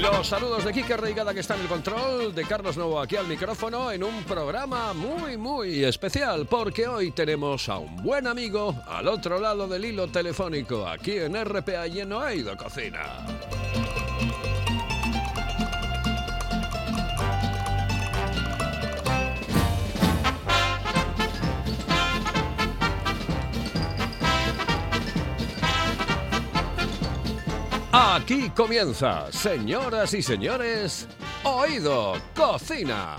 Los saludos de Kike Reigada que está en el control, de Carlos Novo aquí al micrófono en un programa muy muy especial porque hoy tenemos a un buen amigo al otro lado del hilo telefónico aquí en RPA y en Oído Cocina. Aquí comienza, señoras y señores, Oído Cocina.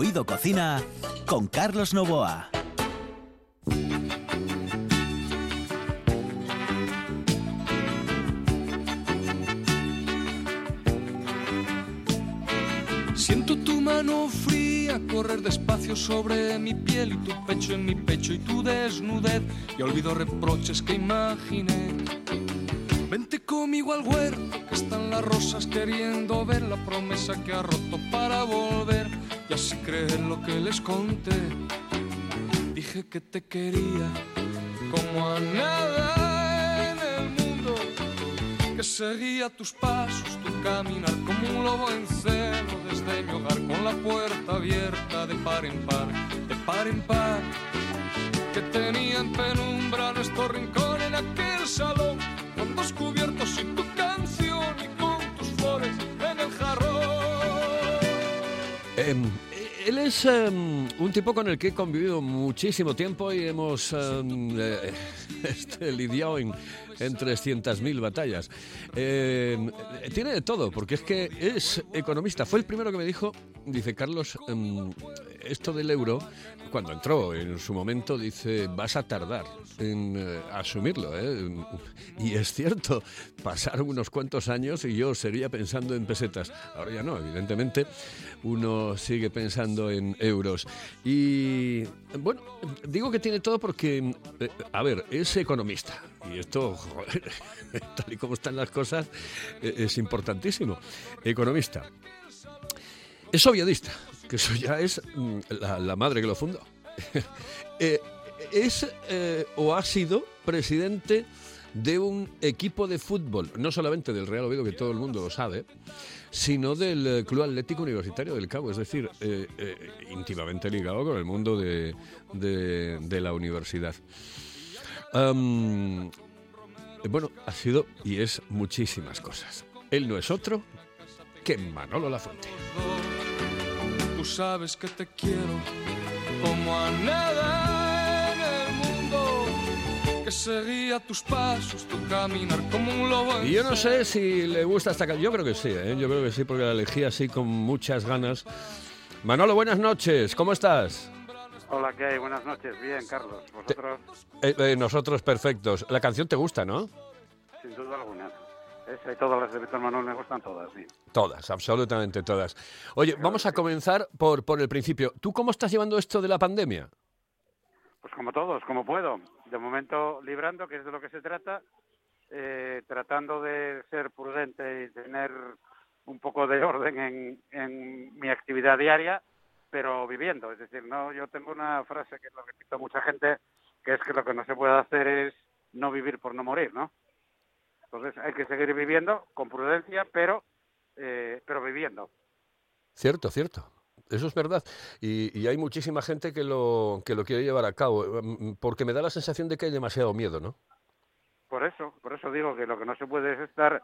Oído Cocina con Carlos Novoa. Siento tu mano fría correr despacio sobre mi piel y tu pecho en mi pecho y tu desnudez y olvido reproches que imaginé. Vente conmigo al huerto, que están las rosas queriendo ver la promesa que ha roto para volver y así creer lo que les conté. Dije que te quería como a nada en el mundo, que seguía tus pasos, tu caminar como un lobo en celo desde mi hogar con la puerta abierta de par en par, de par en par, que tenía en penumbra nuestro rincón en aquel salón con dos cubiertos y tu canción Em, él es em, un tipo con el que he convivido muchísimo tiempo y hemos em, eh, este, lidiado en, en 300.000 batallas. Em, tiene de todo, porque es que es economista. Fue el primero que me dijo, dice Carlos, em, esto del euro, cuando entró en su momento, dice, vas a tardar en eh, asumirlo. ¿eh? Y es cierto, pasaron unos cuantos años y yo seguía pensando en pesetas. Ahora ya no, evidentemente, uno sigue pensando en euros. Y bueno, digo que tiene todo porque, eh, a ver, es economista. Y esto, tal y como están las cosas, eh, es importantísimo. Economista. Es obviadista, que eso ya es mm, la, madre que lo fundó. Eh, es eh, o ha sido presidente de un equipo de fútbol, no solamente del Real Oviedo, que todo el mundo lo sabe, sino del eh, Club Atlético Universitario del Cabo, es decir, eh, íntimamente ligado con el mundo de la universidad. Am, bueno, ha sido y es muchísimas cosas. Él no es otro que Manolo Lafuente. Tú sabes que te quiero como a nada en el mundo, que seguía tus pasos, tu caminar como un lobo. Y yo no sé si le gusta esta canción. Yo creo que sí, ¿eh? yo creo que sí, porque la elegí así con muchas ganas. Manolo, buenas noches, ¿cómo estás? Hola, ¿qué hay? Buenas noches. Bien, Carlos. Vosotros, Eh, eh, nosotros perfectos. La canción te gusta, ¿no? sin duda alguna. Esa y todas las de Víctor Manuel me gustan todas, sí. Todas, absolutamente todas. Oye, vamos a comenzar por, por el principio. ¿Tú cómo estás llevando esto de la pandemia? Pues como todos, como puedo. De momento librando, que es de lo que se trata, eh, tratando de ser prudente y tener un poco de orden en, en mi actividad diaria, pero viviendo. Es decir, no, yo tengo una frase que lo repito a mucha gente, que es que lo que no se puede hacer es no vivir por no morir, ¿no? Entonces hay que seguir viviendo con prudencia, pero, eh, pero viviendo. Cierto, cierto. Eso es verdad. Y, y hay muchísima gente que lo, que lo quiere llevar a cabo, mm, porque me da la sensación de que hay demasiado miedo, ¿no? Por eso, por eso digo que lo que no se puede es estar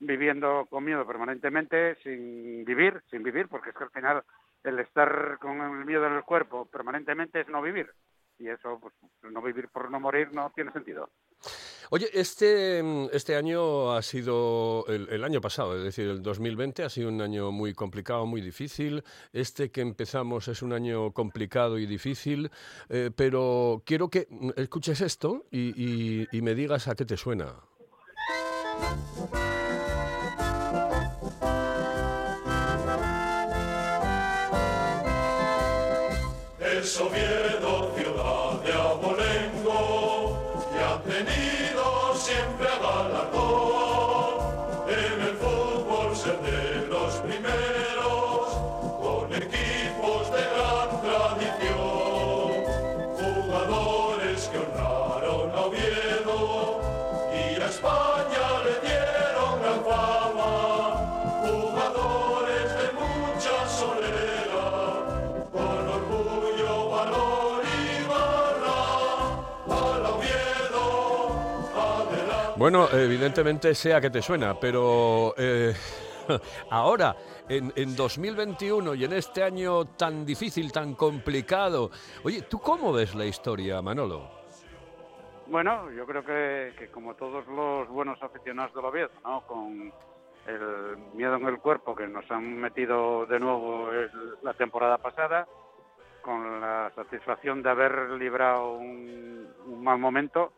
viviendo con miedo permanentemente sin vivir, sin vivir, porque es que al final el estar con el miedo en el cuerpo permanentemente es no vivir. Y eso, pues no vivir por no morir no tiene sentido. Oye, este, este año ha sido el, año pasado, es decir, el 2020 ha sido un año muy complicado, muy difícil. Este que empezamos es un año complicado y difícil, eh, pero quiero que escuches esto y, y me digas a qué te suena. Es Oviedo, ciudad de abolengo, Bueno, evidentemente sea que te suena, pero eh, ahora, en, en 2021 y en este año tan difícil, tan complicado, oye, ¿tú cómo ves la historia, Manolo? Bueno, yo creo que, que como todos los buenos aficionados del Oviedo, ¿no? Con el miedo en el cuerpo que nos han metido de nuevo la temporada pasada, con la satisfacción de haber librado un mal momento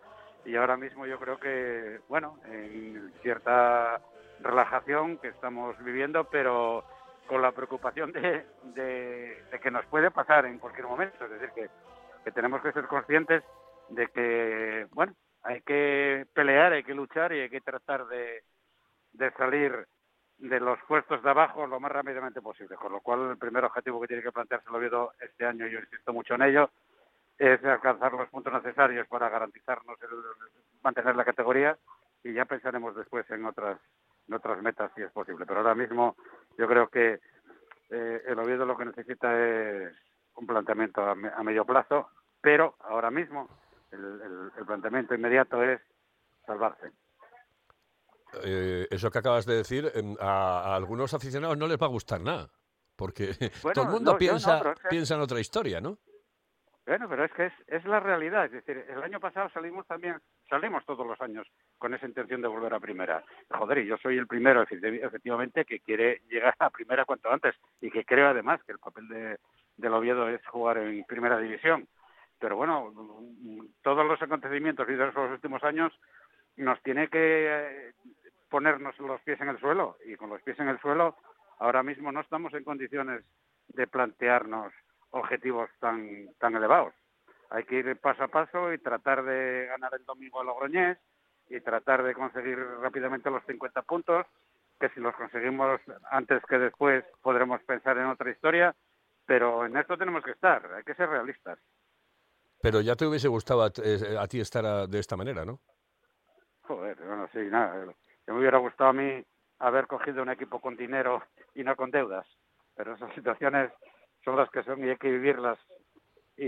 y ahora mismo yo creo que, bueno, en cierta relajación que estamos viviendo, pero con la preocupación de, que nos puede pasar en cualquier momento. Es decir, que, tenemos que ser conscientes de que, bueno, hay que pelear, hay que luchar y hay que tratar de, de salir de los puestos de abajo lo más rápidamente posible. Con lo cual, el primer objetivo que tiene que plantearse el Oviedo este año, yo insisto mucho en ello, es alcanzar los puntos necesarios para garantizarnos el, mantener la categoría y ya pensaremos después en otras en otras metas si es posible. Pero ahora mismo yo creo que eh, el Oviedo lo que necesita es un planteamiento a, me- a medio plazo, pero ahora mismo el, el- el planteamiento inmediato es salvarse. Eh, eso que acabas de decir, em, a, a algunos aficionados no les va a gustar nada, porque Bueno, todo el mundo no, yo no, piensa, pero es que- piensa en otra historia, ¿no? Bueno, pero es que es, es la realidad. Es decir, el año pasado salimos también, salimos todos los años con esa intención de volver a primera. Joder, y yo soy el primero, efecti- efectivamente, que quiere llegar a primera cuanto antes y que creo además que el papel de, del Oviedo es jugar en primera división. Pero bueno, todos los acontecimientos vividos en los últimos años nos tiene que eh, ponernos los pies en el suelo y con los pies en el suelo ahora mismo no estamos en condiciones de plantearnos objetivos tan tan elevados. Hay que ir paso a paso y tratar de ganar el domingo a Logroñés y tratar de conseguir rápidamente los 50 puntos, que si los conseguimos antes que después podremos pensar en otra historia, pero en esto tenemos que estar, hay que ser realistas. Pero ya te hubiese gustado a, eh, a ti estar a- de esta manera, ¿no? Joder, bueno, sí, nada. Me hubiera gustado a mí haber cogido un equipo con dinero y no con deudas. Pero esas situaciones son las que son y hay que vivirlas y,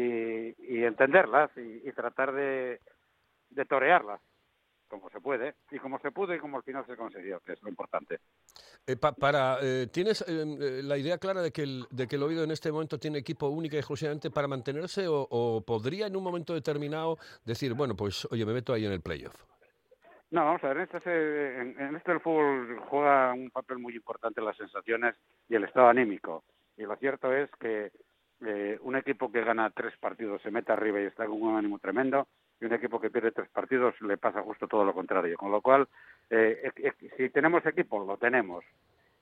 y entenderlas y, y tratar de, de torearlas como se puede y como se pudo y como al final se consiguió, que es lo importante. Eh, pa- para, eh, ¿Tienes eh, eh, la idea clara de que, el, de que el Oviedo en este momento tiene equipo única y exclusivamente para mantenerse o, o podría en un momento determinado decir, bueno, pues oye, me meto ahí en el playoff? No, vamos a ver, en este, se- en, en esto el fútbol juega un papel muy importante las sensaciones y el estado anímico. Y lo cierto es que eh, un equipo que gana tres partidos se mete arriba y está con un ánimo tremendo, y un equipo que pierde tres partidos le pasa justo todo lo contrario. Con lo cual, eh, si tenemos equipo, lo tenemos.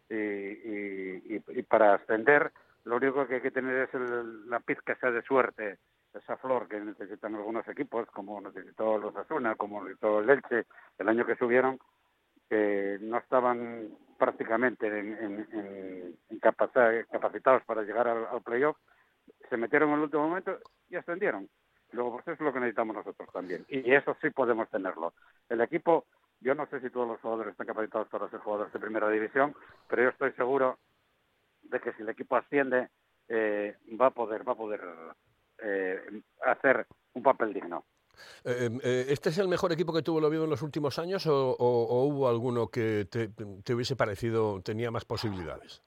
Y- y para ascender, lo único que hay que tener es el- la pizca esa de suerte, esa flor que necesitan algunos equipos, como necesitó los Asuna, como necesitó el Elche, el año que subieron, que no estaban prácticamente en, en- en- en capaci- capacitados para llegar al, al playoff, se metieron en el último momento y ascendieron. Luego, pues eso es lo que necesitamos nosotros también. Y eso sí podemos tenerlo. El equipo, yo no sé si todos los jugadores están capacitados para ser jugadores de primera división, pero yo estoy seguro de que si el equipo asciende eh, va a poder va a poder eh, hacer un papel digno. Eh, eh, ¿Este es el mejor equipo que tuvo el Oviedo en los últimos años o, o- hubo alguno que te, hubiese parecido tenía más posibilidades?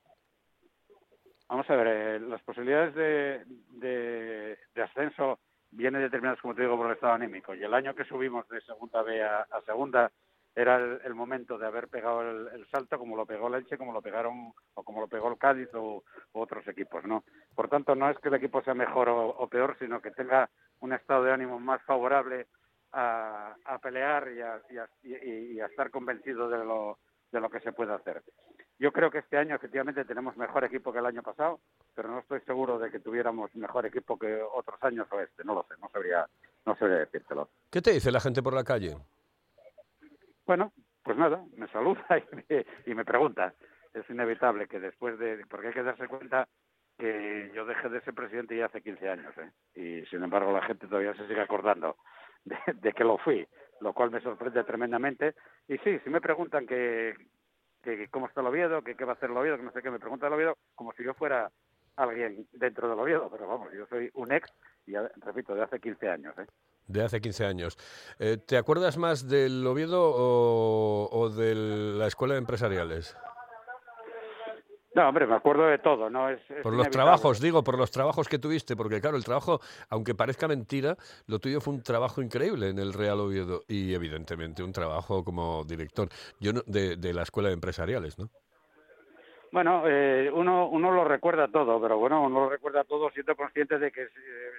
Vamos a ver, eh, las posibilidades de, de, ascenso vienen determinadas, como te digo, por el estado anímico. Y el año que subimos de segunda B a segunda era el, momento de haber pegado el, salto, como lo pegó el Elche, como lo pegaron o como lo pegó el Cádiz o, otros equipos, ¿no? Por tanto, no es que el equipo sea mejor o, peor, sino que tenga un estado de ánimo más favorable a, pelear y a, y, a, y a estar convencido de lo, de lo que se puede hacer. Yo creo que este año efectivamente tenemos mejor equipo que el año pasado, pero no estoy seguro de que tuviéramos mejor equipo que otros años o este. No lo sé, no sabría, no sabría decírtelo. ¿Qué te dice la gente por la calle? Bueno, pues nada, me saluda y me, y me pregunta. Es inevitable que después de, porque hay que darse cuenta que yo dejé de ser presidente ya hace 15 años, ¿eh? y sin embargo la gente todavía se sigue acordando de, de que lo fui, lo cual me sorprende tremendamente. Y sí, si me preguntan que, que cómo está el Oviedo, que qué va a hacer el Oviedo, que no sé qué, me pregunta el Oviedo como si yo fuera alguien dentro del Oviedo, pero vamos, yo soy un ex, y repito, de hace 15 años. ¿eh? De hace 15 años. Eh, ¿Te acuerdas más del Oviedo o, o de la Escuela de Empresariales? No, hombre, me acuerdo de todo, ¿no? Es, es Por los trabajos, digo, por los trabajos que tuviste, porque claro, el trabajo, aunque parezca mentira, lo tuyo fue un trabajo increíble en el Real Oviedo y evidentemente un trabajo como director yo no- de, de la Escuela de Empresariales, ¿no? Bueno, eh, uno, uno lo recuerda todo, pero bueno, uno lo recuerda todo siendo consciente de que eh,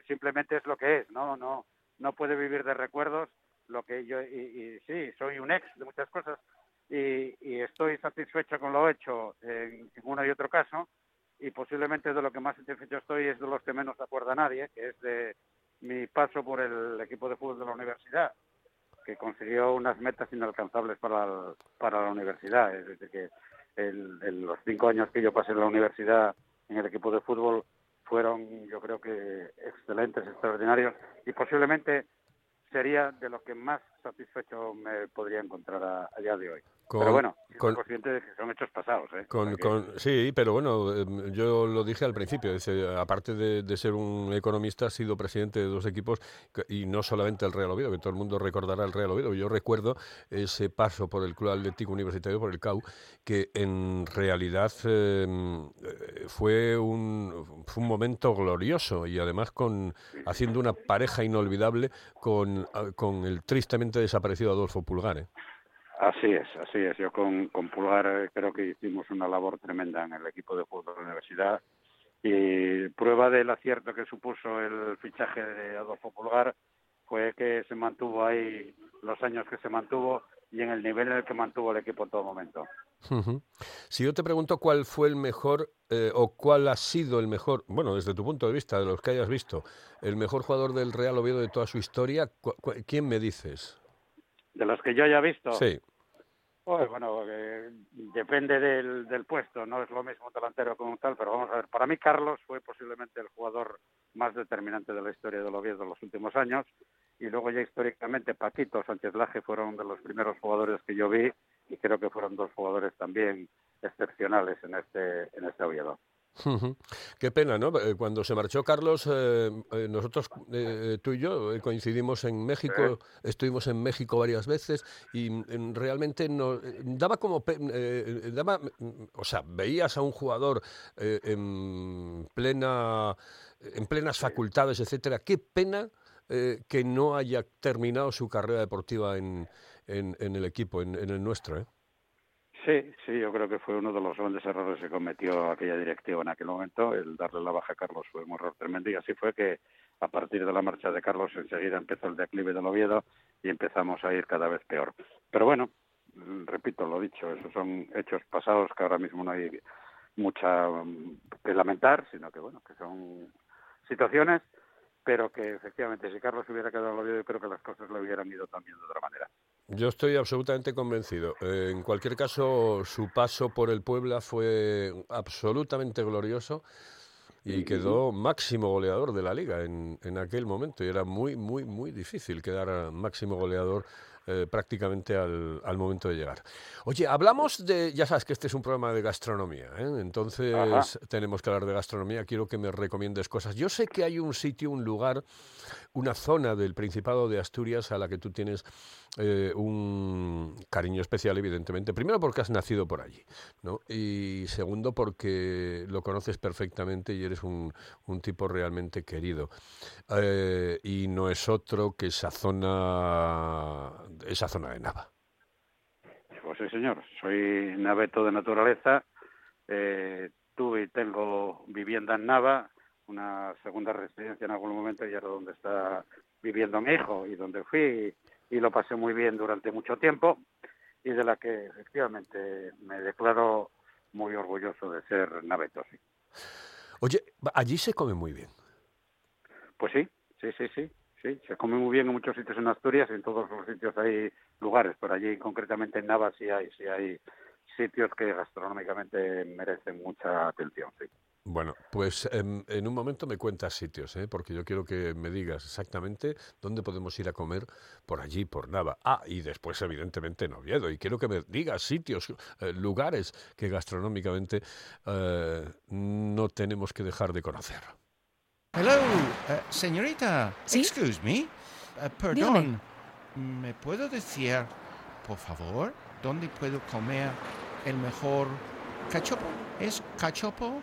simplemente es lo que es, ¿no? No, no puede vivir de recuerdos, lo que yo, y, y sí, soy un ex de muchas cosas y, y estoy satisfecho con lo hecho en, uno y otro caso y posiblemente de lo que más satisfecho estoy es de los que menos acuerda nadie, que es de mi paso por el equipo de fútbol de la universidad, que consiguió unas metas inalcanzables para, para la universidad, es decir, que el- el- los cinco años que yo pasé en la universidad en el equipo de fútbol fueron, yo creo que excelentes, extraordinarios y posiblemente sería de lo que más satisfecho me podría encontrar a, a día de hoy. Con- Pero bueno, con- consciente de que son hechos pasados. ¿eh? Con, con- sí, pero bueno, em, yo lo dije al principio, dice, aparte de, de ser un economista, ha sido presidente de dos equipos y no solamente el Real Oviedo, que todo el mundo recordará el Real Oviedo. Yo recuerdo ese paso por el Club Atlético Universitario, por el CAU, que en realidad em, eh, fue, un, fue un momento glorioso y además con haciendo una pareja inolvidable con, a- con el tristemente desaparecido Adolfo Pulgar. ¿eh? Así es, así es. Yo con, con Pulgar eh, creo que hicimos una labor tremenda en el equipo de fútbol de la universidad y prueba del acierto que supuso el fichaje de Adolfo Pulgar fue que se mantuvo ahí los años que se mantuvo y en el nivel en el que mantuvo el equipo en todo momento. Si yo te pregunto cuál fue el mejor eh, o cuál ha sido el mejor, bueno, desde tu punto de vista, de los que hayas visto, el mejor jugador del Real Oviedo de toda su historia, ¿quién me dices? De los que yo haya visto, Sí, Pues bueno, eh, depende del, puesto, no es lo mismo un delantero como un tal, pero vamos a ver, para mí Carlos fue posiblemente el jugador más determinante de la historia del Oviedo en los últimos años, y luego ya históricamente Paquito Sánchez Laje fueron de los primeros jugadores que yo vi, y creo que fueron dos jugadores también excepcionales en este, en este Oviedo. Qué pena, ¿no? Eh, Cuando se marchó Carlos, eh, eh, nosotros, eh, tú y yo, coincidimos en México, estuvimos en México varias veces y mm, realmente no, eh, daba como, pe- daba, mm, o sea, veías a un jugador eh, en plena, en plenas facultades, etcétera. Qué pena eh, que no haya terminado su carrera deportiva en, en, en el equipo, en, en el nuestro, ¿eh? Sí, sí, yo creo que fue uno de los grandes errores que cometió aquella directiva en aquel momento. El darle la baja a Carlos fue un error tremendo y así fue que a partir de la marcha de Carlos enseguida empezó el declive del Oviedo y empezamos a ir cada vez peor. Pero bueno, repito lo dicho, esos son hechos pasados que ahora mismo no hay mucha mm, que lamentar, sino que bueno, que son situaciones, pero que efectivamente si Carlos hubiera quedado en Oviedo yo creo que las cosas le hubieran ido también de otra manera. Yo estoy absolutamente convencido. Eh, en cualquier caso, su paso por el Puebla fue absolutamente glorioso y quedó máximo goleador de la liga en, en aquel momento. Y era muy, muy, muy difícil quedar máximo goleador eh, prácticamente al, al momento de llegar. Oye, hablamos de, ya sabes que este es un programa de gastronomía, ¿eh? entonces Ajá. tenemos que hablar de gastronomía, quiero que me recomiendes cosas. Yo sé que hay un sitio, un lugar, una zona del Principado de Asturias a la que tú tienes eh, un cariño especial, evidentemente. Primero porque has nacido por allí, ¿no? Y segundo porque lo conoces perfectamente y eres un, un tipo realmente querido. Eh, y no es otro que esa zona, esa zona de Nava. Pues sí, señor. Soy naveto de naturaleza. Eh, tuve y tengo vivienda en Nava, una segunda residencia en algún momento y era donde está viviendo mi hijo y donde fui y lo pasé muy bien durante mucho tiempo y de la que efectivamente me declaro muy orgulloso de ser naveto, sí. Oye, allí se come muy bien. Pues sí, sí, sí, sí. Sí, se come muy bien en muchos sitios en Asturias, en todos los sitios hay lugares, pero allí concretamente en Nava sí hay, sí hay sitios que gastronómicamente merecen mucha atención, sí. Bueno, pues em, en un momento me cuentas sitios, ¿eh? porque yo quiero que me digas exactamente dónde podemos ir a comer por allí, por Nava. Ah, y después evidentemente en Oviedo. Y quiero que me digas sitios, eh, lugares que gastronómicamente eh, no tenemos que dejar de conocer. Hello, eh, señorita. ¿Sí? Excuse me. Perdón. ¿Me puedo decir, por favor, dónde puedo comer el mejor cachopo? ¿Es cachopo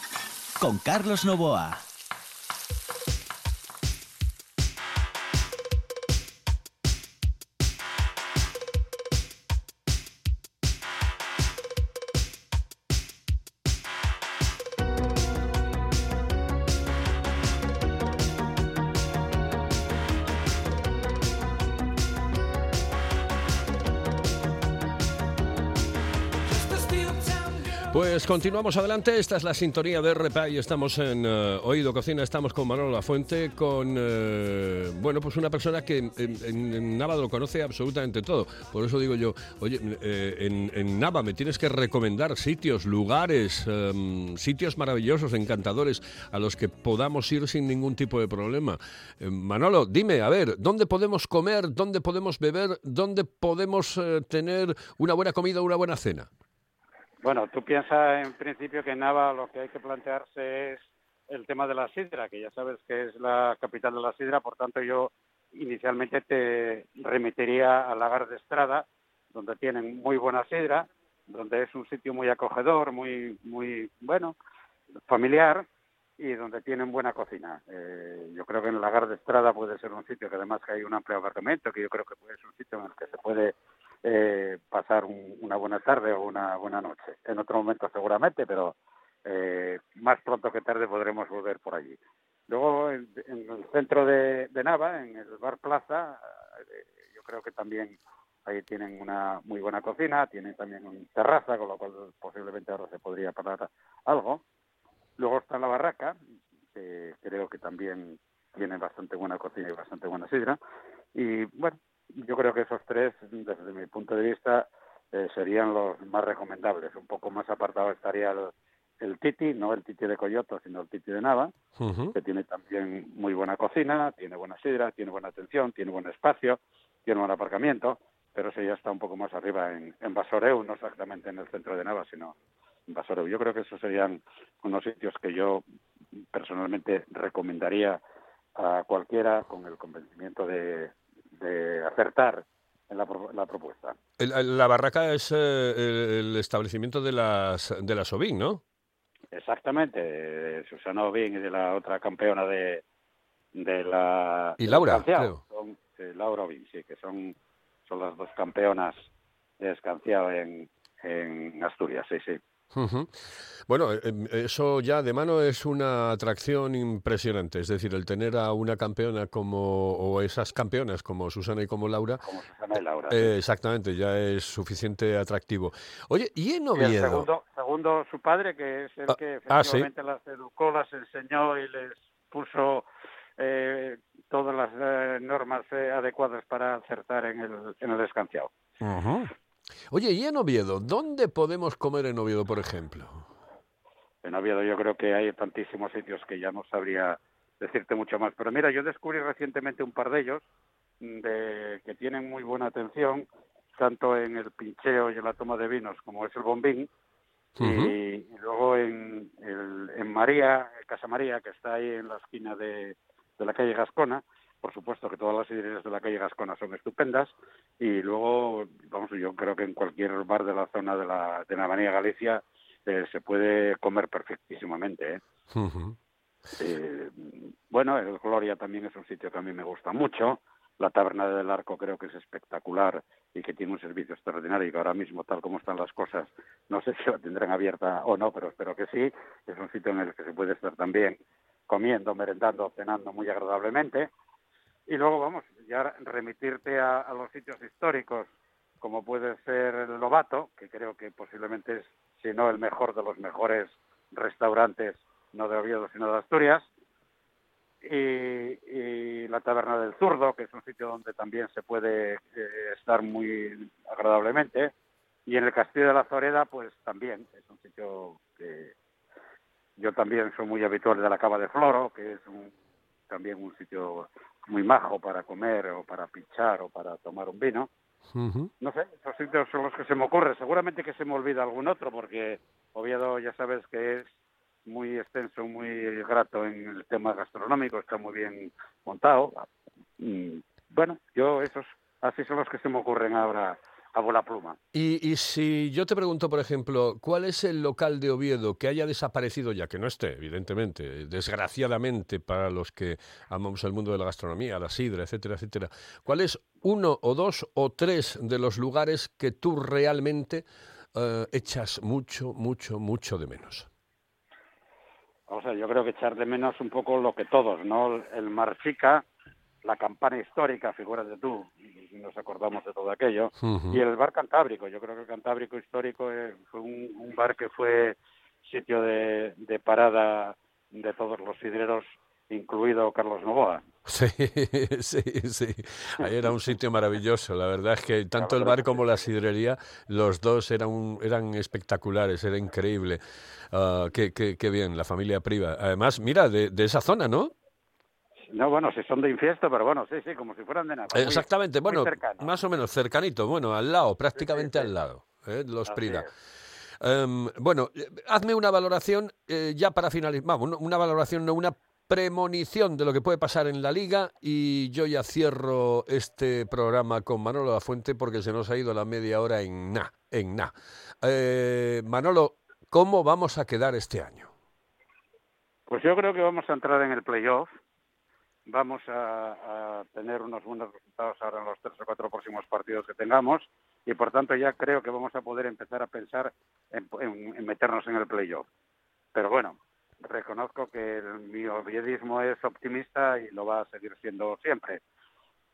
Con Carlos Novoa. Continuamos adelante, esta es la sintonía de RPA y estamos en eh, Oído Cocina, estamos con Manolo Lafuente, con, eh, bueno, pues una persona que en, Nava lo conoce absolutamente todo. Por eso digo yo, oye, eh, en, en Nava me tienes que recomendar sitios, lugares, em, sitios maravillosos, encantadores, a los que podamos ir sin ningún tipo de problema. Manolo, dime, a ver, ¿dónde podemos comer, dónde podemos beber, dónde podemos tener una buena comida, una buena cena? Bueno, tú piensas en principio que en Nava lo que hay que plantearse es el tema de la sidra, que ya sabes que es la capital de la sidra, por tanto yo inicialmente te remitiría a Lagar de Estrada, donde tienen muy buena sidra, donde es un sitio muy acogedor, muy, muy bueno, familiar y donde tienen buena cocina. Eh, yo creo que en Lagar de Estrada puede ser un sitio que además que hay un amplio apartamento, que yo creo que puede ser un sitio en el que se puede eh, pasar un- una buena tarde o una buena noche. En otro momento seguramente, pero eh, más pronto que tarde podremos volver por allí. Luego, en, el centro de, de Nava, en el Bar Plaza, eh, yo creo que también ahí tienen una muy buena cocina, tienen también una terraza, con lo cual posiblemente ahora se podría parar algo. Luego está la barraca, que creo que también tiene bastante buena cocina y bastante buena sidra. Y bueno, yo creo que esos tres, desde mi punto de vista, eh, serían los más recomendables. Un poco más apartado estaría el, el Titi, no el Titi de Coyoto, sino el Titi de Nava, que tiene también muy buena cocina, tiene buena sidra, tiene buena atención, tiene buen espacio, tiene buen aparcamiento, pero ese ya está un poco más arriba en, en Basoreu, no exactamente en el centro de Nava, sino en Basoreu. Yo creo que esos serían unos sitios que yo personalmente recomendaría a cualquiera con el convencimiento de, de acertar en la, la propuesta. El- la barraca es eh, el, establecimiento de las de las Ovin, ¿no? Exactamente, de Susana Obin y de la otra campeona de, de la... Y Laura, escanciado. creo. Son, sí, Laura Obin, sí, que son, son las dos campeonas de escanciado en, en Asturias, sí, sí. Bueno, eh, eh, eso ya de mano es una atracción impresionante. Es decir, el tener a una campeona como, o esas campeonas como Susana y como Laura, Como Susana y Laura. eh, exactamente, ya es suficiente atractivo. Oye, ¿y en Y el Oviedo? segundo, segundo, su padre, que es el Ah, que ah, sí. efectivamente las educó, las enseñó y les puso eh, todas las eh, normas eh, adecuadas para acertar en el, en el. Oye, ¿y en Oviedo? ¿Dónde podemos comer en Oviedo, por ejemplo? En Oviedo yo creo que hay tantísimos sitios que ya no sabría decirte mucho más. Pero mira, yo descubrí recientemente un par de ellos mm, de, que tienen muy buena atención, tanto en el pincheo y en la toma de vinos como es el bombín. y, y luego en, el- en María, Casa María, que está ahí en la esquina de, de la calle Gascona, por supuesto que todas las sidrerías de la calle Gascona son estupendas, y luego, vamos, yo creo que en cualquier bar de la zona de la, de la Avenida Galicia eh, se puede comer perfectísimamente, ¿eh? Eh, bueno, el Gloria también es un sitio que a mí me gusta mucho. La Taberna del Arco creo que es espectacular y que tiene un servicio extraordinario y que ahora mismo, tal como están las cosas, no sé si la tendrán abierta o no, pero espero que sí. Es un sitio en el que se puede estar también comiendo, merendando, cenando muy agradablemente. Y luego, vamos, ya remitirte a, los sitios históricos, como puede ser el Lobato, que creo que posiblemente es, si no el mejor de los mejores restaurantes, no de Oviedo, sino de Asturias, y, y la Taberna del Zurdo, que es un sitio donde también se puede eh, estar muy agradablemente, y en el Castillo de la Zoreda, pues también es un sitio que yo también soy muy habitual de la Cava de Floro, que es un- también un sitio muy majo para comer o para pinchar o para tomar un vino. No sé, esos sitios son los que se me ocurren. Seguramente que se me olvida algún otro, porque Oviedo ya sabes que es muy extenso, muy grato en el tema gastronómico, está muy bien montado. Mm, Bueno, yo esos, así son los que se me ocurren ahora a bola pluma. Y, y si yo te pregunto, por ejemplo, ¿cuál es el local de Oviedo que haya desaparecido ya, que no esté, evidentemente, desgraciadamente para los que amamos el mundo de la gastronomía, la sidra, etcétera, etcétera? ¿Cuál es uno o dos o tres de los lugares que tú realmente eh, echas mucho, mucho, mucho de menos? O sea, yo creo que echar de menos un poco lo que todos, ¿no? El Marchica, la campana histórica, figúrate tú, nos acordamos de todo aquello, y el bar Cantábrico. Yo creo que el Cantábrico histórico eh, fue un, un bar que fue sitio de, de parada de todos los sidreros, incluido Carlos Novoa. Sí, sí, sí. Ahí era un sitio maravilloso. La verdad es que tanto el bar como la sidrería, los dos eran, eran espectaculares, era increíble. Ah, qué, qué- qué bien, la familia Priva. Además, mira, de, de esa zona, ¿no? No, bueno, si son de infiesto, pero bueno, sí, sí, como si fueran de nada. Exactamente, muy bueno, más o menos cercanito, bueno, al lado, prácticamente al lado, ¿eh? los Así Prida. Em, bueno, hazme una valoración eh, ya para finalizar, vamos, una valoración, no una premonición de lo que puede pasar en la liga y yo ya cierro este programa con Manolo La Fuente porque se nos ha ido la media hora en na, en na. Eh, Manolo, ¿cómo vamos a quedar este año? Pues yo creo que vamos a entrar en el playoff. Vamos a, a tener unos buenos resultados ahora en los tres o cuatro próximos partidos que tengamos y por tanto ya creo que vamos a poder empezar a pensar en, en- en meternos en el playoff. Pero bueno, reconozco que el, mi oviedismo es optimista y lo va a seguir siendo siempre.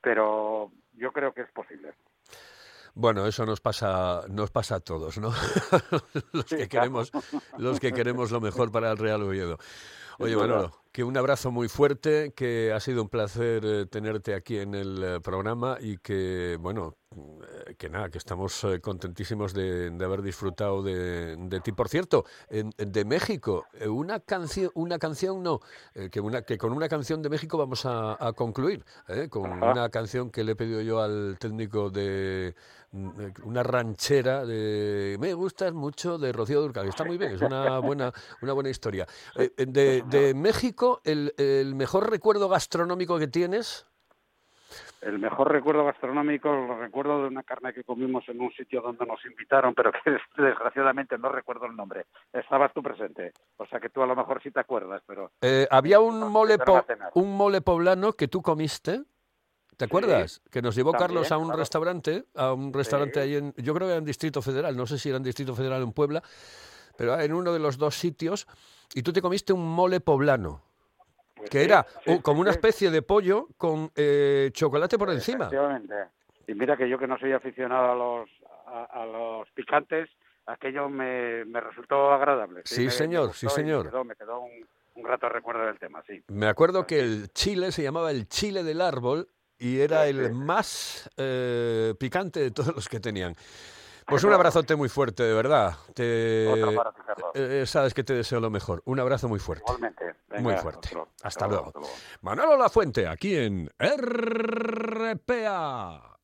Pero yo creo que es posible. Bueno, eso nos pasa, nos pasa a todos, ¿no? los que queremos, los que queremos lo mejor para el Real Oviedo. Oye. Manolo, que un abrazo muy fuerte, que ha sido un placer eh, tenerte aquí en el eh, programa y que, bueno, eh, que nada, que estamos contentísimos de, de haber disfrutado de, de ti. Por cierto, en- de México, una canción, una canción no, que, una, que con una canción de México vamos a, a concluir, con Ajá. una canción que le he pedido yo al técnico de una ranchera de Me gustas mucho de Rocío Durcal, que está muy bien, es una buena, una buena historia. Eh, eh, de, de México, el, el mejor recuerdo gastronómico que tienes. el mejor recuerdo gastronómico lo recuerdo de una carne que comimos en un sitio donde nos invitaron, pero que desgraciadamente no recuerdo el nombre. Estabas tú presente, o sea que tú a lo mejor sí te acuerdas, pero... Eh, había un mole, po- un mole poblano que tú comiste. ¿Te acuerdas? Que nos llevó también, Carlos a un claro. restaurante, a un restaurante ahí en, yo creo que era en Distrito Federal, no sé si era en Distrito Federal o en Puebla, pero en uno de los dos sitios, y tú te comiste un mole poblano, Pues que sí, era sí, como sí, una sí. especie de pollo con eh, chocolate por encima. Efectivamente. Y mira que yo que no soy aficionado a los a, a los picantes, aquello me, me resultó agradable. Sí, me- señor, me sí, señor. Me quedó, me quedó un, un grato recuerdo del tema, sí. Me acuerdo que el chile se llamaba el chile del árbol y era el más eh, picante de todos los que tenían. Pues un abrazote muy fuerte, de verdad. Te, Otro para ti, Carlos. eh, sabes que te deseo lo mejor. Un abrazo muy fuerte. Igualmente. Venga, muy fuerte. otro. Hasta luego, luego. Manolo Lafuente, aquí en RPA.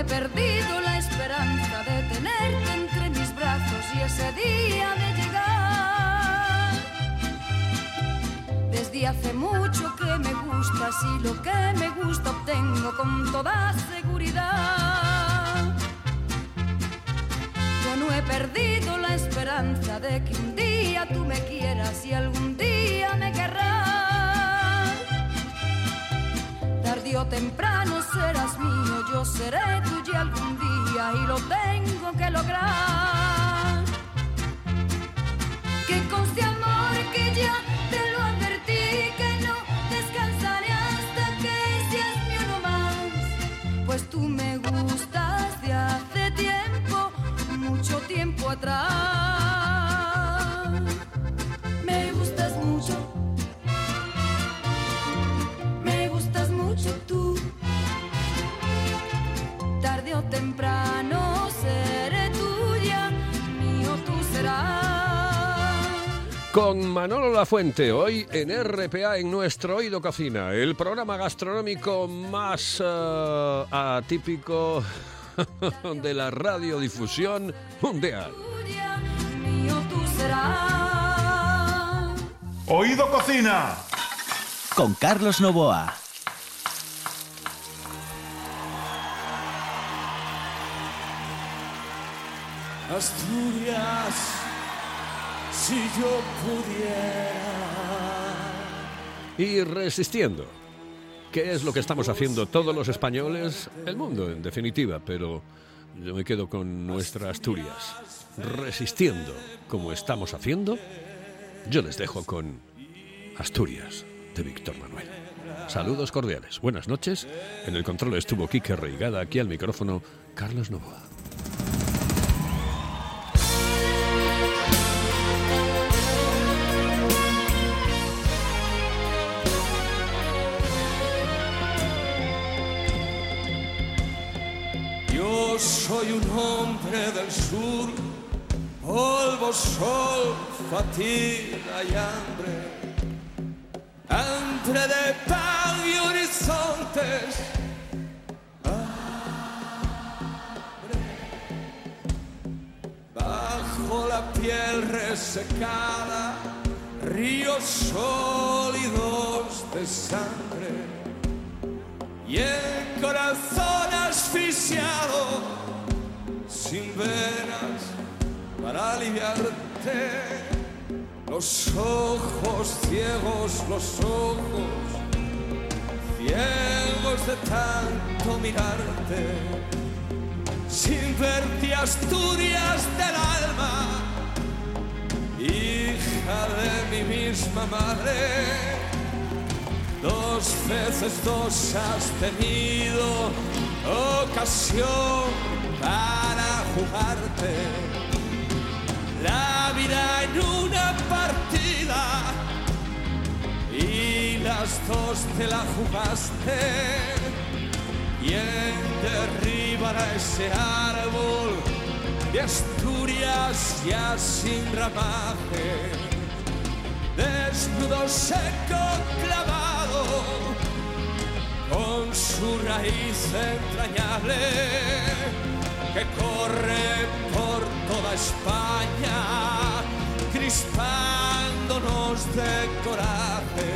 He perdido la esperanza de tenerte entre mis brazos y ese día de llegar. Desde hace mucho que me gustas y lo que me gusta obtengo con toda seguridad. Yo no he perdido la esperanza de que un día tú me quieras y algún o temprano serás mío, yo seré tuya algún día y lo tengo que lograr. Que conste amor que ya te lo advertí, que no descansaré hasta que seas mío no más. Pues tú me gustas de hace tiempo, mucho tiempo atrás. Con Manolo Lafuente, hoy en RPA en nuestro Oído Cocina, el programa gastronómico más eh, atípico de la radiodifusión mundial. Oído Cocina. Con Carlos Novoa. Asturias, si yo pudiera. Y resistiendo. ¿Qué es lo que estamos haciendo todos los españoles? El mundo, en definitiva, pero yo me quedo con nuestra Asturias. Resistiendo como estamos haciendo, yo les dejo con Asturias de Víctor Manuel. Saludos cordiales, buenas noches. En el control estuvo Quique Reigada, aquí al micrófono Carlos Novoa. Soy un hombre del sur, polvo, sol, fatiga y hambre. Hambre de pan y horizontes. Hambre. Bajo la piel resecada, ríos sólidos de sangre y el corazón asfixiado sin venas para aliviarte. Los ojos ciegos los ojos ciegos de tanto mirarte. Sin verte Asturias del alma hija de mi misma madre Veces dos has tenido ocasión para jugarte la vida en una partida y las dos te la jugaste. ¿Quién derribará ese árbol de Asturias ya sin ramaje? desnudo seco clavado con su raíz entrañable que corre por toda España, crispándonos de coraje.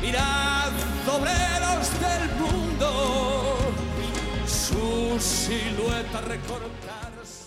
Mirad, obreros del mundo, su silueta recortarse.